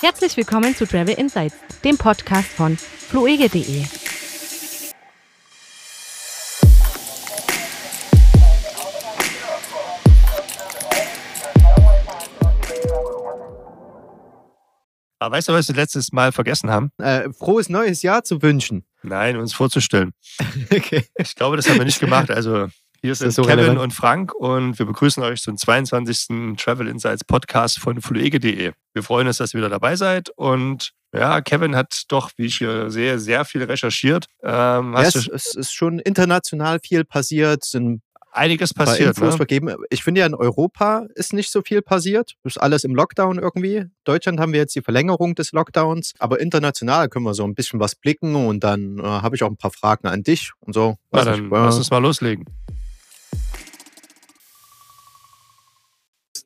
Herzlich willkommen zu Travel Insights, dem Podcast von fluege.de. Aber weißt du, was wir letztes Mal vergessen haben? Äh, frohes neues Jahr zu wünschen. Nein, uns vorzustellen. okay. Ich glaube, das haben wir nicht gemacht. Also hier sind so Kevin relevant? und Frank und wir begrüßen euch zum 22. Travel Insights Podcast von fluege.de. Wir freuen uns, dass ihr wieder dabei seid und ja, Kevin hat doch, wie ich hier sehe, sehr viel recherchiert. Ähm, Ja, es, es ist schon international viel passiert, sind einiges passiert, Infos ne? vergeben. Ich finde ja, in Europa ist nicht so viel passiert. Das ist alles im Lockdown irgendwie. Deutschland haben wir jetzt die Verlängerung des Lockdowns, aber international können wir so ein bisschen was blicken und dann äh, habe ich auch ein paar Fragen an dich und so. Na, dann lass uns mal loslegen.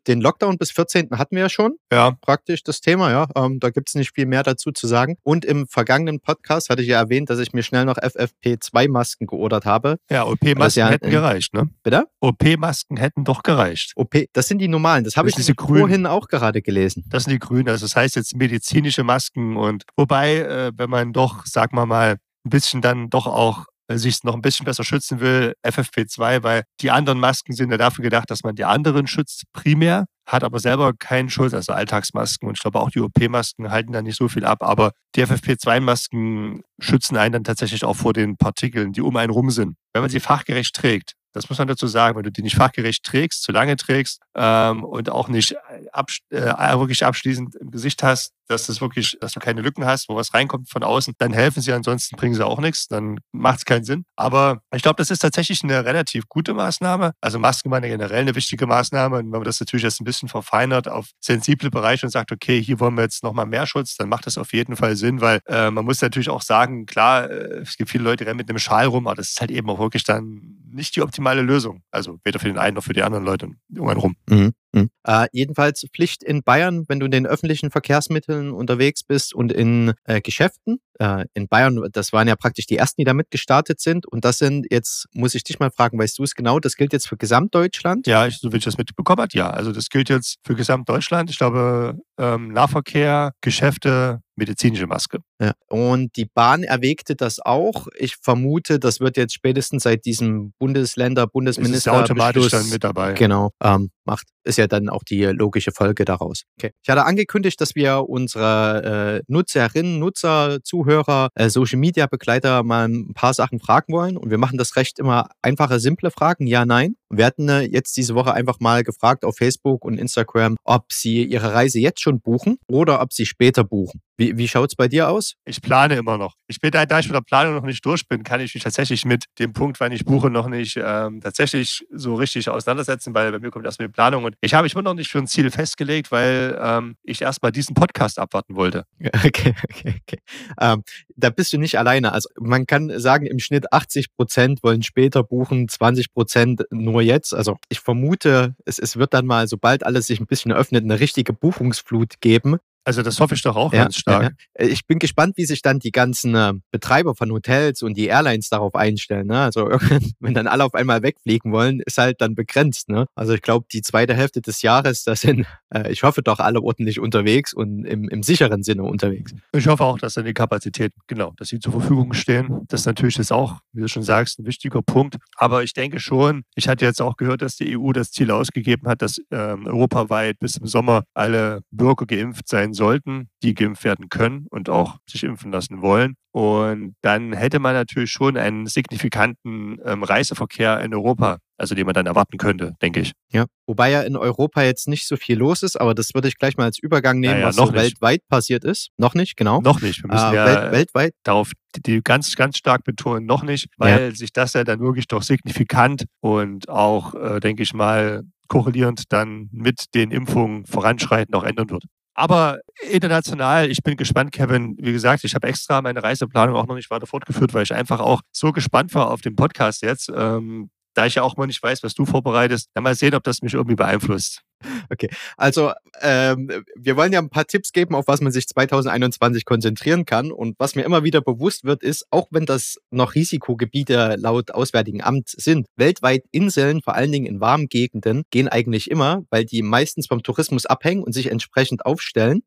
Den Lockdown bis 14. hatten wir ja schon. Ja, praktisch das Thema, ja. Ähm, da gibt es nicht viel mehr dazu zu sagen. Und im vergangenen Podcast hatte ich ja erwähnt, dass ich mir schnell noch FFP2-Masken geordert habe. ja, OP-Masken ja hätten ein- gereicht, ne? Bitte? OP-Masken hätten doch gereicht. OP, das sind die normalen. Das habe ich diese vorhin auch gerade gelesen. Das sind die Grünen. Also das heißt jetzt medizinische Masken und wobei, äh, wenn man doch, sagen wir mal, ein bisschen dann doch auch äh, sich noch ein bisschen besser schützen will, FFP2, weil die anderen Masken sind ja dafür gedacht, dass man die anderen schützt primär, hat aber selber keinen Schutz, also Alltagsmasken und ich glaube auch die OP-Masken halten da nicht so viel ab, aber die FFP2-Masken schützen einen dann tatsächlich auch vor den Partikeln, die um einen rum sind. Wenn man sie fachgerecht trägt, das muss man dazu sagen, wenn du die nicht fachgerecht trägst, zu lange trägst ähm, und auch nicht absch äh, wirklich abschließend im Gesicht hast, dass das wirklich, dass du keine Lücken hast, wo was reinkommt von außen, dann helfen sie, ansonsten bringen sie auch nichts, dann macht es keinen Sinn. Aber ich glaube, das ist tatsächlich eine relativ gute Maßnahme. Also Masken waren generell eine wichtige Maßnahme. Und wenn man das natürlich jetzt ein bisschen verfeinert auf sensible Bereiche und sagt, okay, hier wollen wir jetzt nochmal mehr Schutz, dann macht das auf jeden Fall Sinn, weil äh, man muss natürlich auch sagen, klar, äh, es gibt viele Leute, die rennen mit einem Schal rum, aber das ist halt eben auch wirklich dann nicht die optimale Lösung. Also weder für den einen noch für die anderen Leute um einen rum. Mhm. Mhm. Äh, jedenfalls Pflicht in Bayern, wenn du in den öffentlichen Verkehrsmitteln unterwegs bist und in äh, Geschäften. Äh, in Bayern, das waren ja praktisch die ersten, die damit gestartet sind. Und das sind jetzt, muss ich dich mal fragen, weißt du es genau? Das gilt jetzt für Gesamtdeutschland? Ja, ich, so wie ich das mitbekommen habe, ja. Also das gilt jetzt für Gesamtdeutschland. Ich glaube, ähm, Nahverkehr, Geschäfte, medizinische Maske. Ja. Und die Bahn erwägte das auch. Ich vermute, das wird jetzt spätestens seit diesem Bundesländer, Es ist ja Bundesminister automatisch dann mit dabei. Genau, ähm, macht, ist ja dann auch die logische Folge daraus. Okay. Ich hatte angekündigt, dass wir unsere äh, Nutzerinnen, Nutzer, Zuhörer, äh, Social Media Begleiter mal ein paar Sachen fragen wollen. Und wir machen das recht immer einfache, simple Fragen, ja, nein. Und wir hatten äh, jetzt diese Woche einfach mal gefragt auf Facebook und Instagram, ob sie ihre Reise jetzt schon buchen oder ob sie später buchen. Wie, wie schaut's bei dir aus? Ich plane immer noch. Ich bin da, da ich mit der Planung noch nicht durch bin, kann ich mich tatsächlich mit dem Punkt, wann ich buche, noch nicht ähm, tatsächlich so richtig auseinandersetzen, weil bei mir kommt erstmal die Planung. Und ich habe mich immer noch nicht für ein Ziel festgelegt, weil ähm, ich erstmal diesen Podcast abwarten wollte. Okay, okay, okay. Ähm, da bist du nicht alleine. Also man kann sagen, im Schnitt 80 Prozent wollen später buchen, 20 Prozent nur jetzt. Also ich vermute, es, es wird dann mal, sobald alles sich ein bisschen öffnet, eine richtige Buchungsflut geben. Also das hoffe ich doch auch Ja, ganz stark. ja, ja. Ich bin gespannt, wie sich dann die ganzen äh, Betreiber von Hotels und die Airlines darauf einstellen. Ne? Also wenn dann alle auf einmal wegfliegen wollen, ist halt dann begrenzt. Ne? Also ich glaube, die zweite Hälfte des Jahres, da sind, äh, ich hoffe doch alle ordentlich unterwegs und im, im sicheren Sinne unterwegs. Ich hoffe auch, dass dann die Kapazitäten, genau, dass sie zur Verfügung stehen. Das natürlich ist auch, wie du schon sagst, ein wichtiger Punkt. Aber ich denke schon, ich hatte jetzt auch gehört, dass die EU das Ziel ausgegeben hat, dass ähm, europaweit bis im Sommer alle Bürger geimpft sein sollten, die geimpft werden können und auch sich impfen lassen wollen. Und dann hätte man natürlich schon einen signifikanten ähm, Reiseverkehr in Europa, also den man dann erwarten könnte, denke ich. Ja, wobei ja in Europa jetzt nicht so viel los ist, aber das würde ich gleich mal als Übergang nehmen, Naja, was noch so weltweit passiert ist. Noch nicht, genau. Noch nicht. Wir müssen Äh, ja Welt, weltweit. darauf die, ganz, ganz stark betonen, noch nicht, weil sich das ja dann wirklich doch signifikant und auch, äh, denke ich mal, korrelierend dann mit den Impfungen voranschreitend auch ändern wird. Aber international, ich bin gespannt, Kevin. Wie gesagt, ich habe extra meine Reiseplanung auch noch nicht weiter fortgeführt, weil ich einfach auch so gespannt war auf den Podcast jetzt. Ähm, da ich ja auch mal nicht weiß, was du vorbereitest, dann mal sehen, ob das mich irgendwie beeinflusst. Okay, also ähm, wir wollen ja ein paar Tipps geben, auf was man sich 2021 konzentrieren kann. Und was mir immer wieder bewusst wird, ist, auch wenn das noch Risikogebiete laut Auswärtigen Amt sind, weltweit Inseln, vor allen Dingen in warmen Gegenden, gehen eigentlich immer, weil die meistens vom Tourismus abhängen und sich entsprechend aufstellen.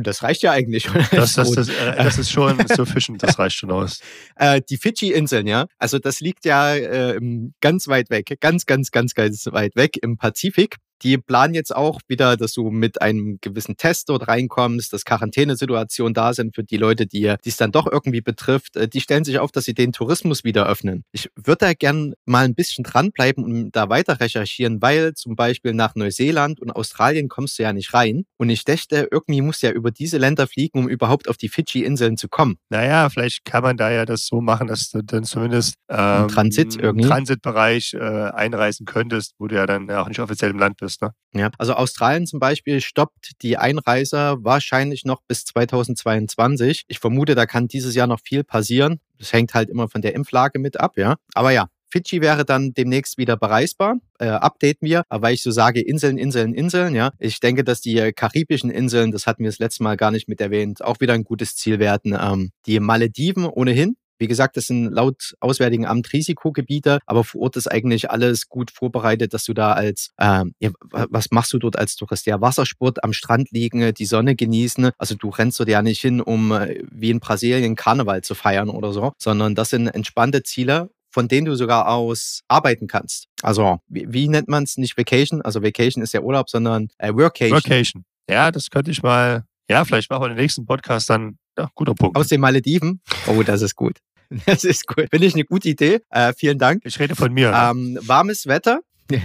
Und das reicht ja eigentlich. Das, das, das, äh, das ist schon so fischen, das reicht schon aus. Äh, die Fidschi-Inseln, ja. Also das liegt ja äh, ganz weit weg, ganz, ganz, ganz, ganz weit weg im Pazifik. Die planen jetzt auch wieder, dass du mit einem gewissen Test dort reinkommst, dass Quarantänesituationen da sind für die Leute, die es dann doch irgendwie betrifft. Äh, die stellen sich auf, dass sie den Tourismus wieder öffnen. Ich würde da gern mal ein bisschen dranbleiben und da weiter recherchieren, weil zum Beispiel nach Neuseeland und Australien kommst du ja nicht rein. Und ich dachte, irgendwie musst du ja über diese Länder fliegen, um überhaupt auf die Fidschi-Inseln zu kommen. Naja, vielleicht kann man da ja das so machen, dass du dann zumindest ähm, Transit irgendwie. Transitbereich äh, einreisen könntest, wo du ja dann auch nicht offiziell im Land bist ist. Ne? Ja, also Australien zum Beispiel stoppt die Einreise wahrscheinlich noch bis 2022. Ich vermute, da kann dieses Jahr noch viel passieren. Das hängt halt immer von der Impflage mit ab, ja. Aber ja, Fidschi wäre dann demnächst wieder bereisbar. Äh, updaten wir, weil ich so sage, Inseln, Inseln, Inseln, ja. Ich denke, dass die karibischen Inseln, das hatten wir das letzte Mal gar nicht mit erwähnt, auch wieder ein gutes Ziel werden. Ähm, die Malediven ohnehin, wie gesagt, das sind laut Auswärtigen Amt Risikogebiete, aber vor Ort ist eigentlich alles gut vorbereitet, dass du da als, äh, ja, was machst du dort als Tourist? Ja, Wassersport am Strand liegen, die Sonne genießen. Also du rennst dort ja nicht hin, um äh, wie in Brasilien Karneval zu feiern oder so, sondern das sind entspannte Ziele von denen du sogar aus arbeiten kannst. Also, wie, wie nennt man es? Nicht Vacation, also Vacation ist ja Urlaub, sondern äh, Workation. Workation. Ja, das könnte ich mal, ja, vielleicht machen wir den nächsten Podcast dann, ja, guter Punkt. Aus den Malediven. Oh, das ist gut. Das ist cool. Finde ich eine gute Idee. Äh, vielen Dank. Ich rede von mir. Ähm, warmes Wetter.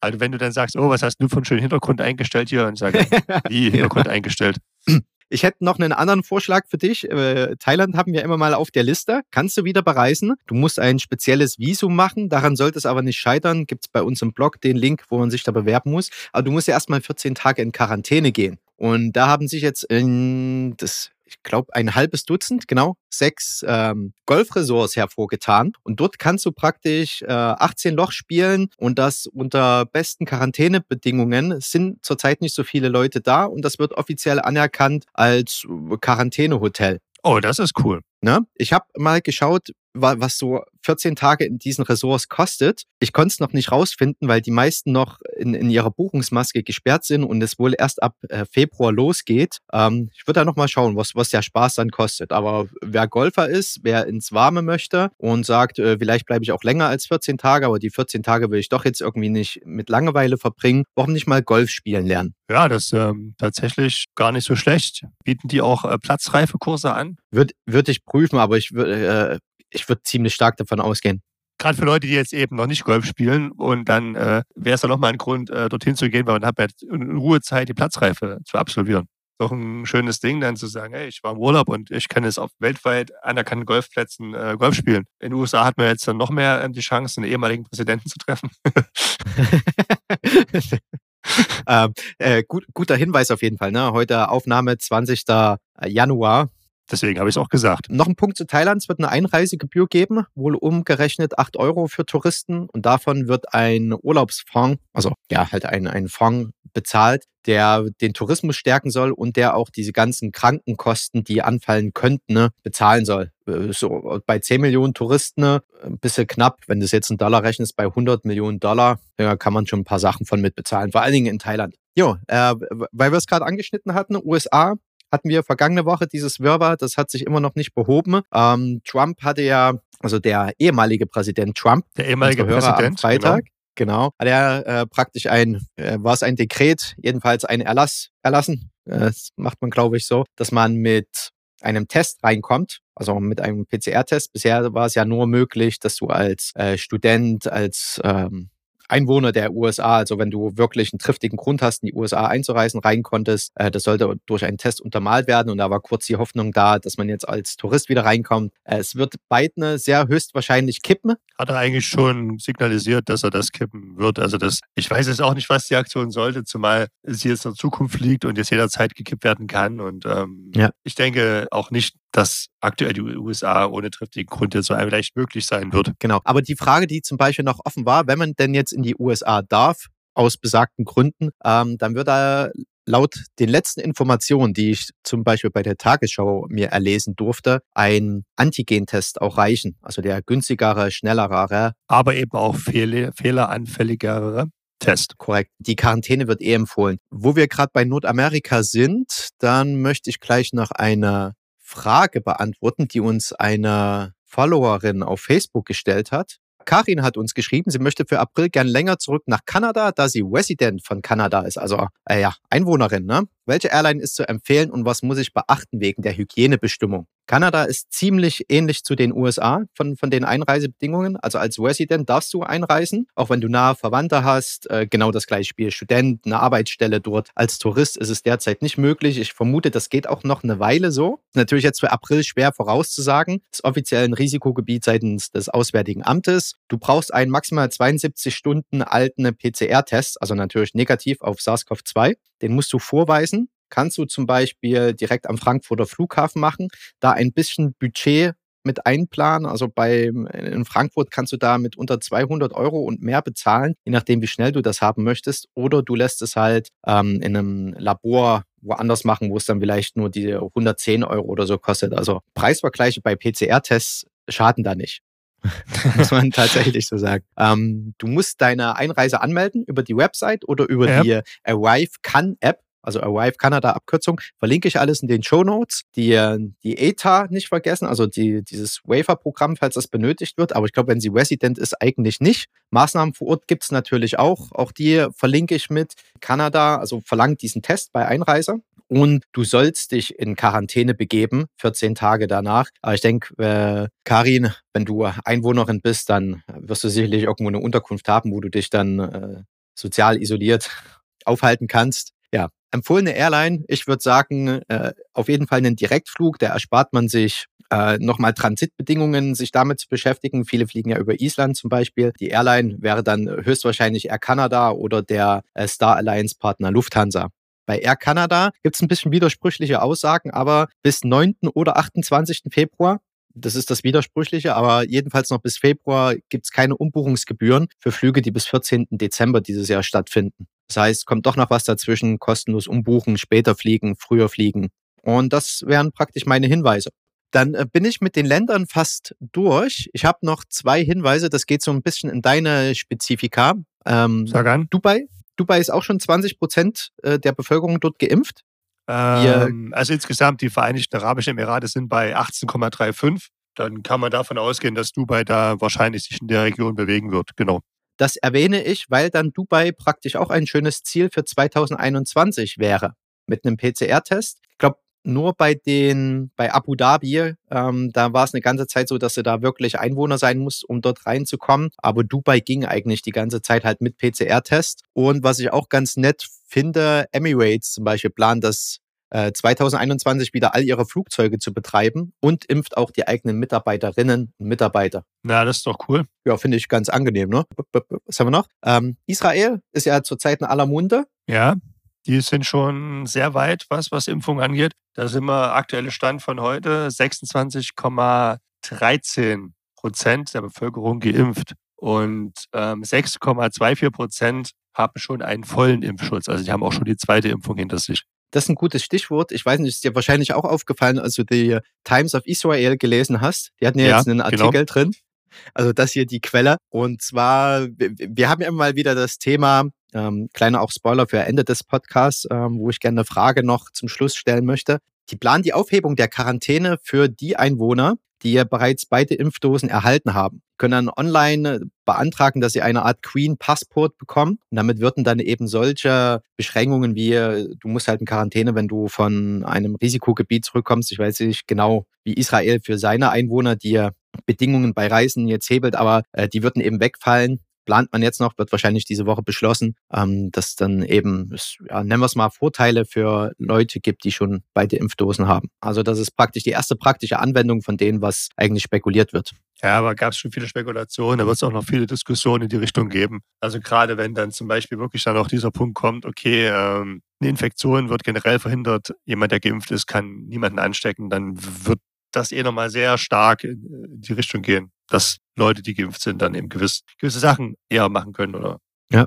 also wenn du dann sagst, oh, was hast du für einen schönen Hintergrund eingestellt hier und sage, wie Hintergrund eingestellt? Ich hätte noch einen anderen Vorschlag für dich. Äh, Thailand haben wir immer mal auf der Liste. Kannst du wieder bereisen? Du musst ein spezielles Visum machen. Daran sollte es aber nicht scheitern. Gibt es bei uns im Blog den Link, wo man sich da bewerben muss. Aber du musst ja erstmal 14 Tage in Quarantäne gehen. Und da haben sich jetzt in, das ich glaube, ein halbes Dutzend, genau, sechs ähm, Golfresorts hervorgetan. Und dort kannst du praktisch äh, 18 Loch spielen und das unter besten Quarantänebedingungen. Es sind zurzeit nicht so viele Leute da und das wird offiziell anerkannt als Quarantänehotel. Oh, das ist cool. Ne? Ich habe mal geschaut, was so 14 Tage in diesen Ressorts kostet. Ich konnte es noch nicht rausfinden, weil die meisten noch in, in ihrer Buchungsmaske gesperrt sind und es wohl erst ab äh, Februar losgeht. Ähm, ich würde da noch mal schauen, was, was der Spaß dann kostet. Aber wer Golfer ist, wer ins Warme möchte und sagt, äh, vielleicht bleibe ich auch länger als 14 Tage, aber die 14 Tage will ich doch jetzt irgendwie nicht mit Langeweile verbringen, warum nicht mal Golf spielen lernen? Ja, das ist ähm, tatsächlich gar nicht so schlecht. Bieten die auch äh, Platzreifekurse an? Würde würd ich prüfen, aber ich würde äh, ich würde ziemlich stark davon ausgehen. Gerade für Leute, die jetzt eben noch nicht Golf spielen und dann äh, wäre es ja nochmal ein Grund, äh, dorthin zu gehen, weil man hat ja in Ruhe Zeit, die Platzreife zu absolvieren. Doch ein schönes Ding, dann zu sagen, hey, ich war im Urlaub und ich kann jetzt auf weltweit anerkannten Golfplätzen äh, Golf spielen. In den USA hat man jetzt dann noch mehr äh, die Chance, einen ehemaligen Präsidenten zu treffen. ähm, äh, gut, guter Hinweis auf jeden Fall. Ne? Heute Aufnahme 20. Januar. Deswegen habe ich es auch gesagt. Noch ein Punkt zu Thailand. Es wird eine Einreisegebühr geben, wohl umgerechnet 8 Euro für Touristen. Und davon wird ein Urlaubsfonds, also ja, halt ein, ein Fonds bezahlt, der den Tourismus stärken soll und der auch diese ganzen Krankenkosten, die anfallen könnten, ne, bezahlen soll. Äh, so bei 10 Millionen Touristen ne, ein bisschen knapp. Wenn du es jetzt in Dollar rechnest, bei 100 Millionen Dollar, ja, kann man schon ein paar Sachen von mitbezahlen. Vor allen Dingen in Thailand. Jo, äh, weil wir es gerade angeschnitten hatten, USA hatten wir vergangene Woche dieses Wirrwarr, das hat sich immer noch nicht behoben. Ähm, Trump hatte ja, also der ehemalige Präsident Trump, der ehemalige Präsident, am Freitag, genau, genau hat er äh, praktisch ein, äh, war es ein Dekret, jedenfalls ein Erlass erlassen, äh, das macht man glaube ich so, dass man mit einem Test reinkommt, also mit einem PCR-Test. Bisher war es ja nur möglich, dass du als äh, Student, als ähm, Einwohner der USA, also wenn du wirklich einen triftigen Grund hast, in die USA einzureisen, rein konntest, äh, das sollte durch einen Test untermalt werden und da war kurz die Hoffnung da, dass man jetzt als Tourist wieder reinkommt. Äh, es wird Biden sehr höchstwahrscheinlich kippen. Hat er eigentlich schon signalisiert, dass er das kippen wird. Also das, ich weiß jetzt auch nicht, was die Aktion sollte, zumal sie jetzt in der Zukunft liegt und jetzt jederzeit gekippt werden kann. Und ähm, ja. ich denke auch nicht, dass aktuell die USA ohne triftigen Grund jetzt so vielleicht möglich sein wird. Genau. Aber die Frage, die zum Beispiel noch offen war, wenn man denn jetzt in die USA darf, aus besagten Gründen, ähm, dann wird er laut den letzten Informationen, die ich zum Beispiel bei der Tagesschau mir erlesen durfte, ein Antigentest auch reichen. Also der günstigere, schnellere. Aber eben auch fehleranfälligere Test. Korrekt. Die Quarantäne wird eh empfohlen. Wo wir gerade bei Nordamerika sind, dann möchte ich gleich noch eine Frage beantworten, die uns eine Followerin auf Facebook gestellt hat. Karin hat uns geschrieben, sie möchte für April gern länger zurück nach Kanada, da sie Resident von Kanada ist, also äh, ja, Einwohnerin. Ne? Welche Airline ist zu empfehlen und was muss ich beachten wegen der Hygienebestimmung? Kanada ist ziemlich ähnlich zu den USA von, von den Einreisebedingungen. Also als Resident darfst du einreisen, auch wenn du nahe Verwandte hast. Äh, genau das gleiche Spiel. Student, eine Arbeitsstelle dort. Als Tourist ist es derzeit nicht möglich. Ich vermute, das geht auch noch eine Weile so. Natürlich jetzt für April schwer vorauszusagen. Das offiziell ein Risikogebiet seitens des Auswärtigen Amtes. Du brauchst einen maximal 72 Stunden alten PCR-Test, also natürlich negativ auf SARS-CoV-2. Den musst du vorweisen kannst du zum Beispiel direkt am Frankfurter Flughafen machen, da ein bisschen Budget mit einplanen. Also bei, in Frankfurt kannst du da mit unter 200 Euro und mehr bezahlen, je nachdem, wie schnell du das haben möchtest. Oder du lässt es halt ähm, in einem Labor woanders machen, wo es dann vielleicht nur die 110 Euro oder so kostet. Also Preisvergleiche bei PCR-Tests schaden da nicht. muss man tatsächlich so sagen. Ähm, du musst deine Einreise anmelden über die Website oder über ja. die Arrive Can App also Arrive Canada Abkürzung, verlinke ich alles in den Show Notes. Die, äh, die ETA nicht vergessen, also die, dieses Wafer-Programm, falls das benötigt wird. Aber ich glaube, wenn sie Resident ist, eigentlich nicht. Maßnahmen vor Ort gibt es natürlich auch. Auch die verlinke ich mit. Kanada, also verlangt diesen Test bei Einreise. Und du sollst dich in Quarantäne begeben, 14 Tage danach. Aber ich denke, äh, Karin, wenn du Einwohnerin bist, dann wirst du sicherlich irgendwo eine Unterkunft haben, wo du dich dann äh, sozial isoliert aufhalten kannst. Ja, empfohlene Airline, ich würde sagen, äh, auf jeden Fall einen Direktflug, da erspart man sich äh, nochmal Transitbedingungen, sich damit zu beschäftigen. Viele fliegen ja über Island zum Beispiel. Die Airline wäre dann höchstwahrscheinlich Air Canada oder der äh, Star Alliance Partner Lufthansa. Bei Air Canada gibt es ein bisschen widersprüchliche Aussagen, aber bis 9. oder 28. Februar das ist das Widersprüchliche, aber jedenfalls noch bis Februar gibt es keine Umbuchungsgebühren für Flüge, die bis 14. Dezember dieses Jahr stattfinden. Das heißt, kommt doch noch was dazwischen, kostenlos umbuchen, später fliegen, früher fliegen. Und das wären praktisch meine Hinweise. Dann äh, bin ich mit den Ländern fast durch. Ich habe noch zwei Hinweise, das geht so ein bisschen in deine Spezifika. Ähm, Sag an. Dubai. Dubai ist auch schon 20 Prozent äh, der Bevölkerung dort geimpft. Ähm, also insgesamt die Vereinigten Arabischen Emirate sind bei 18,35. Dann kann man davon ausgehen, dass Dubai da wahrscheinlich sich in der Region bewegen wird. Genau. Das erwähne ich, weil dann Dubai praktisch auch ein schönes Ziel für 2021 wäre mit einem PCR-Test. Ich glaube, nur bei den, bei Abu Dhabi, ähm, da war es eine ganze Zeit so, dass du da wirklich Einwohner sein musst, um dort reinzukommen. Aber Dubai ging eigentlich die ganze Zeit halt mit PCR-Test. Und was ich auch ganz nett finde, Emirates zum Beispiel plant das 2021 äh, wieder all ihre Flugzeuge zu betreiben und impft auch die eigenen Mitarbeiterinnen und Mitarbeiter. Na, das ist doch cool. Ja, finde ich ganz angenehm, ne? Was haben wir noch? Ähm, Israel ist ja zurzeit in aller Munde. Ja, die sind schon sehr weit, was, was Impfung angeht. Da sind wir aktuelle Stand von heute 26,13 Prozent der Bevölkerung geimpft und ähm, 6,24 Prozent haben schon einen vollen Impfschutz. Also die haben auch schon die zweite Impfung hinter sich. Das ist ein gutes Stichwort. Ich weiß nicht, ist dir wahrscheinlich auch aufgefallen, als du die Times of Israel gelesen hast. Die hatten ja, ja jetzt einen genau. Artikel genau. drin. Also das hier die Quelle. Und zwar, wir haben ja immer mal wieder das Thema, ähm, kleiner auch Spoiler für Ende des Podcasts, ähm, wo ich gerne eine Frage noch zum Schluss stellen möchte. Die planen die Aufhebung der Quarantäne für die Einwohner, die ja bereits beide Impfdosen erhalten haben, können dann online beantragen, dass sie eine Art Queen Passport bekommen. Und damit würden dann eben solche Beschränkungen wie, du musst halt in Quarantäne, wenn du von einem Risikogebiet zurückkommst. Ich weiß nicht genau, wie Israel für seine Einwohner die Bedingungen bei Reisen jetzt hebelt, aber äh, die würden eben wegfallen plant man jetzt noch, wird wahrscheinlich diese Woche beschlossen, ähm, dass dann eben, ja, nennen wir es mal, Vorteile für Leute gibt, die schon beide Impfdosen haben. Also das ist praktisch die erste praktische Anwendung von dem, was eigentlich spekuliert wird. Ja, aber gab es schon viele Spekulationen, da wird es auch noch viele Diskussionen in die Richtung geben. Also gerade wenn dann zum Beispiel wirklich dann auch dieser Punkt kommt, okay, ähm, eine Infektion wird generell verhindert, jemand, der geimpft ist, kann niemanden anstecken, dann wird das eh nochmal sehr stark in die Richtung gehen, dass Leute, die geimpft sind, dann eben gewiss, gewisse Sachen eher machen können, oder? Ja.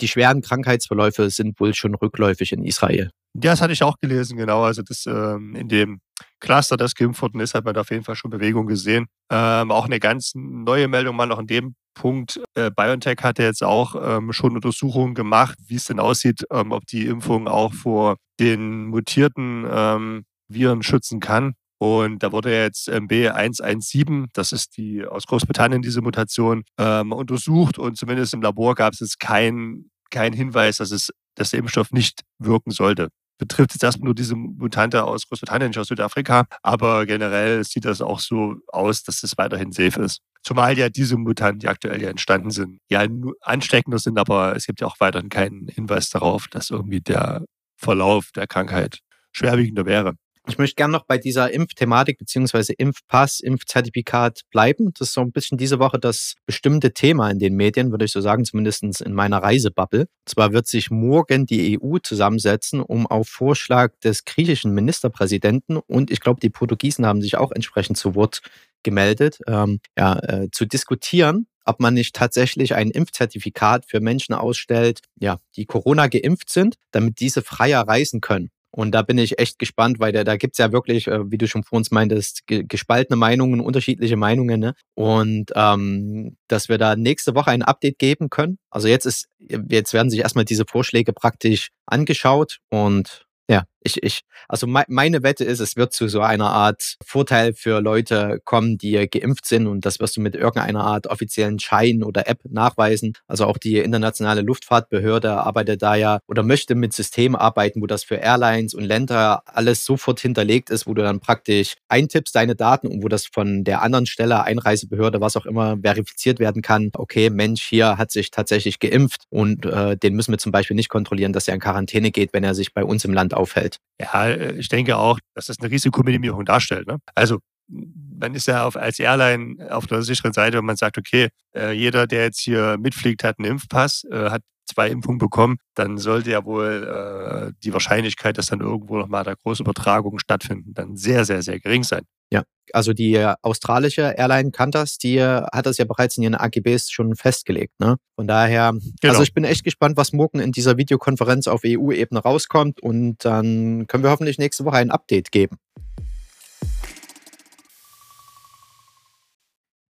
Die schweren Krankheitsverläufe sind wohl schon rückläufig in Israel. Ja, das hatte ich auch gelesen, genau. Also das ähm, in dem Cluster, das geimpft worden ist, hat man da auf jeden Fall schon Bewegung gesehen. Ähm, auch eine ganz neue Meldung mal noch in dem Punkt. Äh, BioNTech hat ja jetzt auch ähm, schon Untersuchungen gemacht, wie es denn aussieht, ähm, ob die Impfung auch vor den mutierten ähm, Viren schützen kann. Und da wurde jetzt B117, das ist die aus Großbritannien diese Mutation, ähm, untersucht und zumindest im Labor gab es jetzt keinen kein Hinweis, dass es dass der Impfstoff nicht wirken sollte. Betrifft jetzt erstmal nur diese Mutante aus Großbritannien, nicht aus Südafrika, aber generell sieht das auch so aus, dass es weiterhin safe ist. Zumal ja diese Mutanten, die aktuell ja entstanden sind, ja ansteckender sind, aber es gibt ja auch weiterhin keinen Hinweis darauf, dass irgendwie der Verlauf der Krankheit schwerwiegender wäre. Ich möchte gerne noch bei dieser Impfthematik beziehungsweise Impfpass, Impfzertifikat bleiben. Das ist so ein bisschen diese Woche das bestimmte Thema in den Medien, würde ich so sagen, zumindest in meiner Reisebubble. Zwar wird sich morgen die EU zusammensetzen, um auf Vorschlag des griechischen Ministerpräsidenten und ich glaube, die Portugiesen haben sich auch entsprechend zu Wort gemeldet, ähm, ja, äh, zu diskutieren, ob man nicht tatsächlich ein Impfzertifikat für Menschen ausstellt, ja, die Corona geimpft sind, damit diese freier reisen können. Und da bin ich echt gespannt, weil da, da gibt es ja wirklich, äh, wie du schon vor uns meintest, gespaltene Meinungen, unterschiedliche Meinungen. Ne? Und ähm, dass wir da nächste Woche ein Update geben können. Also jetzt ist, jetzt werden sich erstmal diese Vorschläge praktisch angeschaut und ja, ich, ich, also me meine Wette ist, es wird zu so einer Art Vorteil für Leute kommen, die geimpft sind und das wirst du mit irgendeiner Art offiziellen Schein oder App nachweisen. Also auch die internationale Luftfahrtbehörde arbeitet da ja oder möchte mit Systemen arbeiten, wo das für Airlines und Länder alles sofort hinterlegt ist, wo du dann praktisch eintippst deine Daten und wo das von der anderen Stelle, Einreisebehörde, was auch immer, verifiziert werden kann. Okay, Mensch, hier hat sich tatsächlich geimpft und äh, den müssen wir zum Beispiel nicht kontrollieren, dass er in Quarantäne geht, wenn er sich bei uns im Land aufhält. Ja, äh, ich denke auch, dass das eine Risikominimierung darstellt. Ne? Also man ist ja auf, als Airline auf der sicheren Seite, wenn man sagt, okay, äh, jeder, der jetzt hier mitfliegt, hat einen Impfpass, äh, hat zwei Impfungen bekommen, dann sollte ja wohl äh, die Wahrscheinlichkeit, dass dann irgendwo nochmal da große Übertragungen stattfinden, dann sehr, sehr, sehr gering sein. Also die australische Airline Qantas, die äh, hat das ja bereits in ihren AGBs schon festgelegt. Ne? Von daher, genau. also ich bin echt gespannt, was morgen in dieser Videokonferenz auf EU-Ebene rauskommt und dann können wir hoffentlich nächste Woche ein Update geben.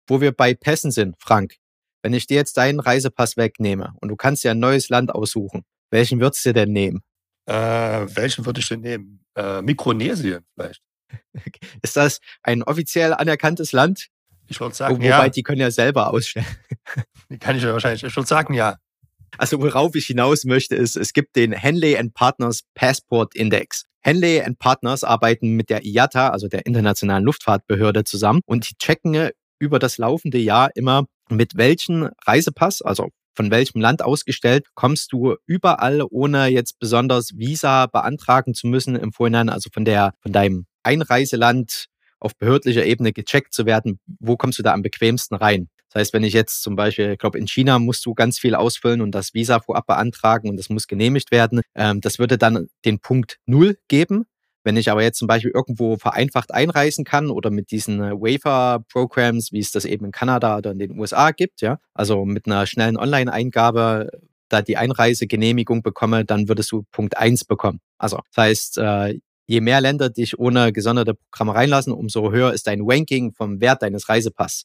Wo wir bei Pässen sind, Frank, wenn ich dir jetzt deinen Reisepass wegnehme und du kannst dir ein neues Land aussuchen, welchen würdest du denn nehmen? Äh, welchen würde ich denn nehmen? Äh, Mikronesien vielleicht. Ist das ein offiziell anerkanntes Land? Ich würde sagen, Wobei, ja. die können ja selber ausstellen. Die kann ich ja wahrscheinlich. Ich würde sagen, ja. Also worauf ich hinaus möchte, ist, es gibt den Henley Partners Passport Index. Henley Partners arbeiten mit der IATA, also der Internationalen Luftfahrtbehörde, zusammen und die checken über das laufende Jahr immer, mit welchem Reisepass, also von welchem Land ausgestellt, kommst du überall, ohne jetzt besonders Visa beantragen zu müssen im Vorhinein, also von der, von deinem Einreiseland auf behördlicher Ebene gecheckt zu werden, wo kommst du da am bequemsten rein. Das heißt, wenn ich jetzt zum Beispiel, ich glaube, in China musst du ganz viel ausfüllen und das Visa vorab beantragen und das muss genehmigt werden. Ähm, das würde dann den Punkt Null geben. Wenn ich aber jetzt zum Beispiel irgendwo vereinfacht einreisen kann oder mit diesen äh, Waiver-Programs, wie es das eben in Kanada oder in den USA gibt, ja, also mit einer schnellen Online-Eingabe da die Einreisegenehmigung bekomme, dann würdest du Punkt eins bekommen. Also das heißt, äh, je mehr Länder dich ohne gesonderte Programme reinlassen, umso höher ist dein Ranking vom Wert deines Reisepass.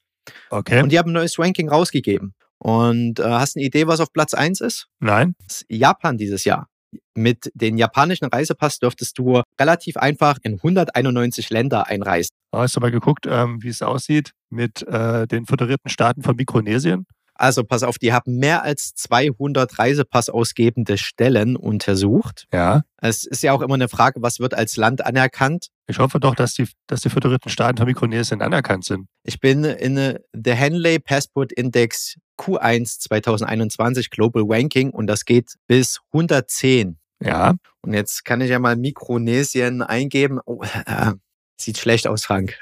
Okay. Und die haben ein neues Ranking rausgegeben. Und äh, hast du eine Idee, was auf Platz eins ist? Nein. Japan dieses Jahr. Mit dem japanischen Reisepass dürftest du relativ einfach in 191 Länder einreisen. Hast du mal geguckt, ähm, wie es aussieht mit äh, den föderierten Staaten von Mikronesien? Also pass auf, die haben mehr als 200 Reisepass-ausgebende Stellen untersucht. Ja. Es ist ja auch immer eine Frage, was wird als Land anerkannt? Ich hoffe doch, dass die, dass die föderierten Staaten von Mikronesien anerkannt sind. Ich bin in The Henley Passport Index Q1 2021 Global Ranking und das geht bis 110. Ja. Und jetzt kann ich ja mal Mikronesien eingeben. Oh, äh, sieht schlecht aus, Frank.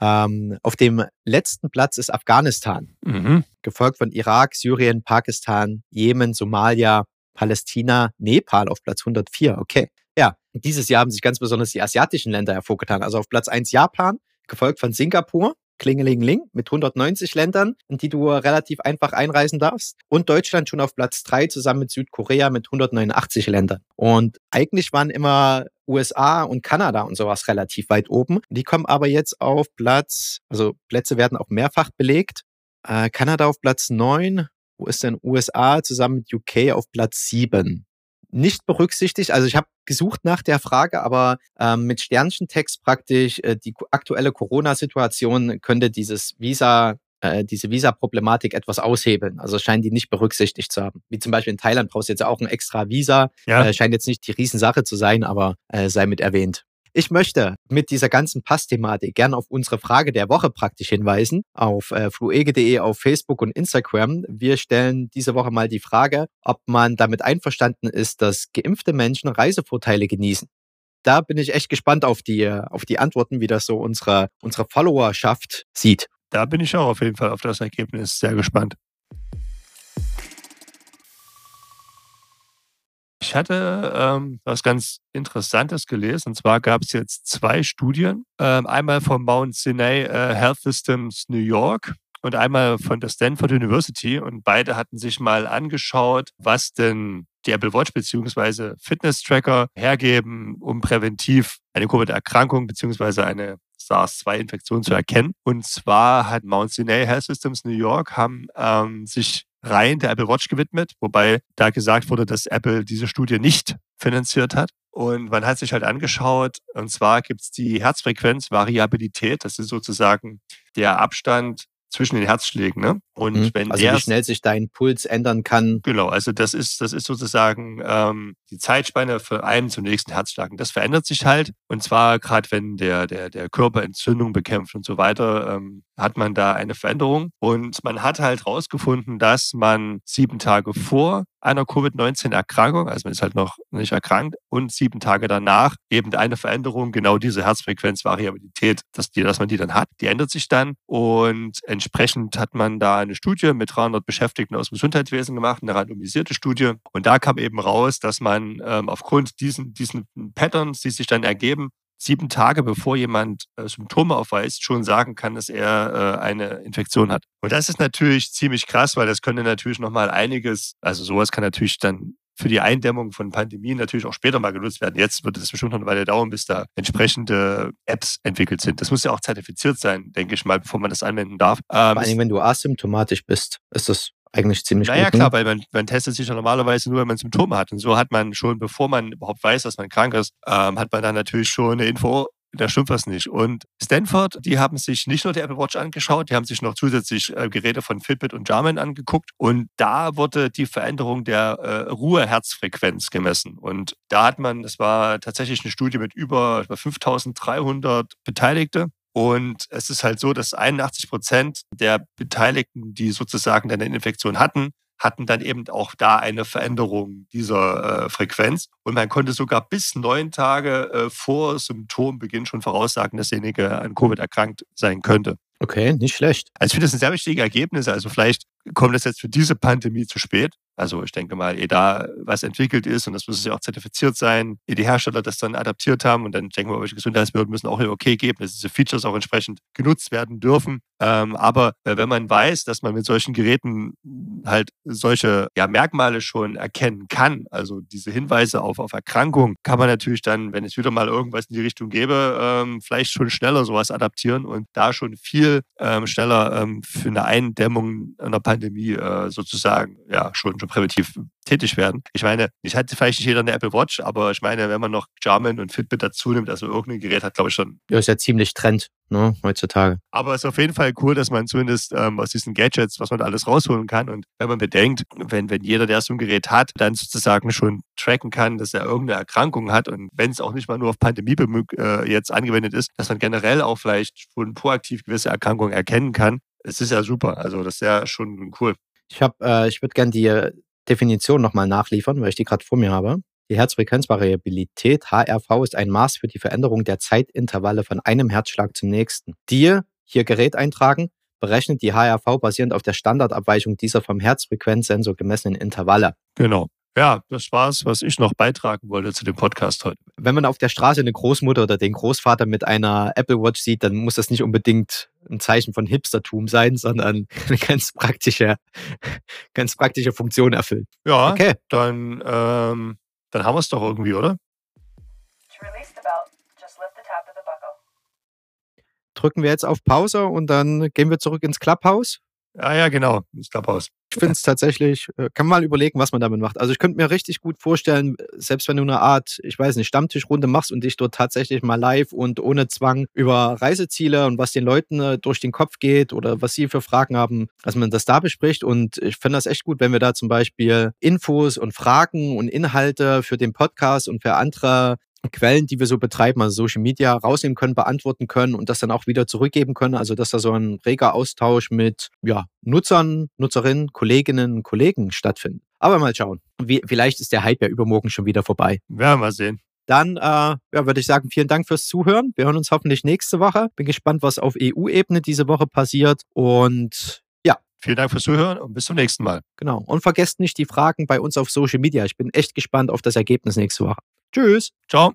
Ähm, auf dem letzten Platz ist Afghanistan, mhm. gefolgt von Irak, Syrien, Pakistan, Jemen, Somalia, Palästina, Nepal auf Platz 104. Okay. Ja, dieses Jahr haben sich ganz besonders die asiatischen Länder hervorgetan. Also auf Platz 1 Japan, gefolgt von Singapur, Klingelingeling mit 190 Ländern, in die du relativ einfach einreisen darfst. Und Deutschland schon auf Platz 3 zusammen mit Südkorea mit 189 Ländern. Und eigentlich waren immer USA und Kanada und sowas relativ weit oben. Die kommen aber jetzt auf Platz, also Plätze werden auch mehrfach belegt. Äh, Kanada auf Platz 9. Wo ist denn USA zusammen mit UK auf Platz 7? Nicht berücksichtigt. Also ich habe gesucht nach der Frage, aber ähm, mit Sternchentext praktisch äh, die aktuelle Corona-Situation könnte dieses Visa äh, diese Visa-Problematik etwas aushebeln. Also scheinen die nicht berücksichtigt zu haben. Wie zum Beispiel in Thailand brauchst du jetzt auch ein extra Visa. Ja. Äh, scheint jetzt nicht die Riesensache zu sein, aber äh, sei mit erwähnt. Ich möchte mit dieser ganzen Passthematik gern auf unsere Frage der Woche praktisch hinweisen, auf äh, fluege.de, auf Facebook und Instagram. Wir stellen diese Woche mal die Frage, ob man damit einverstanden ist, dass geimpfte Menschen Reisevorteile genießen. Da bin ich echt gespannt auf die, auf die Antworten, wie das so unsere, unsere Followerschaft sieht. Da bin ich auch auf jeden Fall auf das Ergebnis sehr gespannt. Ich hatte ähm, was ganz Interessantes gelesen. Und zwar gab es jetzt zwei Studien. Ähm, einmal vom Mount Sinai äh, Health Systems New York und einmal von der Stanford University. Und beide hatten sich mal angeschaut, was denn die Apple Watch bzw. Fitness-Tracker hergeben, um präventiv eine Covid-Erkrankung bzw. eine SARS-2-Infektion zu erkennen. Und zwar hat Mount Sinai Health Systems New York haben ähm, sich rein der Apple Watch gewidmet, wobei da gesagt wurde, dass Apple diese Studie nicht finanziert hat. Und man hat sich halt angeschaut, und zwar gibt es die Herzfrequenzvariabilität, das ist sozusagen der Abstand zwischen den Herzschlägen. Ne? Und mhm. wenn also wie schnell sich dein Puls ändern kann. Genau, also das ist, das ist sozusagen ähm, die Zeitspanne von einem zum nächsten Herzschlag. Und das verändert sich halt. Und zwar gerade wenn der, der, der Körper Entzündung bekämpft und so weiter, ähm, hat man da eine Veränderung. Und man hat halt rausgefunden, dass man sieben Tage vor einer Covid-19-Erkrankung, also man ist halt noch nicht erkrankt, und sieben Tage danach eben eine Veränderung, genau diese Herzfrequenzvariabilität, dass, die, dass man die dann hat, die ändert sich dann. Und entsprechend hat man da eine Studie mit 300 Beschäftigten aus dem Gesundheitswesen gemacht, eine randomisierte Studie. Und da kam eben raus, dass man ähm, aufgrund diesen, diesen Patterns, die sich dann ergeben, sieben Tage bevor jemand äh, Symptome aufweist, schon sagen kann, dass er äh, eine Infektion hat. Und das ist natürlich ziemlich krass, weil das könnte natürlich nochmal einiges, also sowas kann natürlich dann für die Eindämmung von Pandemien natürlich auch später mal genutzt werden. Jetzt wird es bestimmt noch eine Weile dauern, bis da entsprechende Apps entwickelt sind. Das muss ja auch zertifiziert sein, denke ich mal, bevor man das anwenden darf. Ähm, Vor allem, wenn du asymptomatisch bist, ist das eigentlich ziemlich naja, gut. Naja, klar, ne? weil man, man testet sich ja normalerweise nur, wenn man Symptome hat. Und so hat man schon, bevor man überhaupt weiß, dass man krank ist, ähm, hat man dann natürlich schon eine Info, da stimmt was nicht. Und Stanford, die haben sich nicht nur die Apple Watch angeschaut, die haben sich noch zusätzlich äh, Geräte von Fitbit und Garmin angeguckt. Und da wurde die Veränderung der äh, Ruheherzfrequenz gemessen. Und da hat man, das war tatsächlich eine Studie mit über, über 5300 Beteiligte. Und es ist halt so, dass 81 Prozent der Beteiligten, die sozusagen eine Infektion hatten, hatten dann eben auch da eine Veränderung dieser äh, Frequenz. Und man konnte sogar bis neun Tage äh, vor Symptombeginn schon voraussagen, dass derjenige an Covid erkrankt sein könnte. Okay, nicht schlecht. Also ich finde das ein sehr wichtige Ergebnis. Also vielleicht kommt das jetzt für diese Pandemie zu spät. Also ich denke mal, ehe da was entwickelt ist und das muss ja auch zertifiziert sein, ehe die Hersteller das dann adaptiert haben und dann denken wir, welche Gesundheitsbehörden müssen auch ihr Okay geben, dass diese Features auch entsprechend genutzt werden dürfen. Ähm, aber äh, wenn man weiß, dass man mit solchen Geräten halt solche ja, Merkmale schon erkennen kann, also diese Hinweise auf, auf Erkrankung, kann man natürlich dann, wenn es wieder mal irgendwas in die Richtung gäbe, ähm, vielleicht schon schneller sowas adaptieren und da schon viel ähm, schneller ähm, für eine Eindämmung einer Pandemie äh, sozusagen ja schon schon präventiv tätig werden. Ich meine, ich hatte vielleicht nicht jeder eine Apple Watch, aber ich meine, wenn man noch Garmin und Fitbit dazu nimmt, also irgendein Gerät hat, glaube ich schon. Ja, ist ja ziemlich Trend ne, heutzutage. Aber es ist auf jeden Fall cool, dass man zumindest ähm, aus diesen Gadgets, was man da alles rausholen kann. Und wenn man bedenkt, wenn, wenn jeder, der so ein Gerät hat, dann sozusagen schon tracken kann, dass er irgendeine Erkrankung hat und wenn es auch nicht mal nur auf Pandemie äh, jetzt angewendet ist, dass man generell auch vielleicht schon proaktiv gewisse Erkrankungen erkennen kann. Es ist ja super. Also das ist ja schon cool. Ich habe, äh, ich würde gerne die äh, Definition nochmal nachliefern, weil ich die gerade vor mir habe. Die Herzfrequenzvariabilität, HRV, ist ein Maß für die Veränderung der Zeitintervalle von einem Herzschlag zum nächsten. Die hier Gerät eintragen, berechnet die HRV basierend auf der Standardabweichung dieser vom Herzfrequenzsensor gemessenen Intervalle. Genau. Ja, das war's, was ich noch beitragen wollte zu dem Podcast heute. Wenn man auf der Straße eine Großmutter oder den Großvater mit einer Apple Watch sieht, dann muss das nicht unbedingt ein Zeichen von Hipstertum sein, sondern eine ganz praktische, ganz praktische Funktion erfüllt. Ja, okay. dann, ähm, dann haben wir es doch irgendwie, oder? Drücken wir jetzt auf Pause und dann gehen wir zurück ins Clubhouse Ja, ja, genau. Das Clubhouse. Ich finde es tatsächlich, äh, kann man mal überlegen, was man damit macht. Also ich könnte mir richtig gut vorstellen, selbst wenn du eine Art, ich weiß nicht, Stammtischrunde machst und dich dort tatsächlich mal live und ohne Zwang über Reiseziele und was den Leuten äh, durch den Kopf geht oder was sie für Fragen haben, dass man das da bespricht. Und ich finde das echt gut, wenn wir da zum Beispiel Infos und Fragen und Inhalte für den Podcast und für andere Quellen, die wir so betreiben, also Social Media, rausnehmen können, beantworten können und das dann auch wieder zurückgeben können. Also dass da so ein reger Austausch mit ja, Nutzern, Nutzerinnen, Kolleginnen und Kollegen stattfindet. Aber mal schauen. Wie, vielleicht ist der Hype ja übermorgen schon wieder vorbei. Werden wir sehen. Dann äh, ja, würde ich sagen, vielen Dank fürs Zuhören. Wir hören uns hoffentlich nächste Woche. Bin gespannt, was auf EU-Ebene diese Woche passiert. Und ja. Vielen Dank fürs Zuhören und bis zum nächsten Mal. Genau. Und vergesst nicht die Fragen bei uns auf Social Media. Ich bin echt gespannt auf das Ergebnis nächste Woche. Tschüss. Ciao.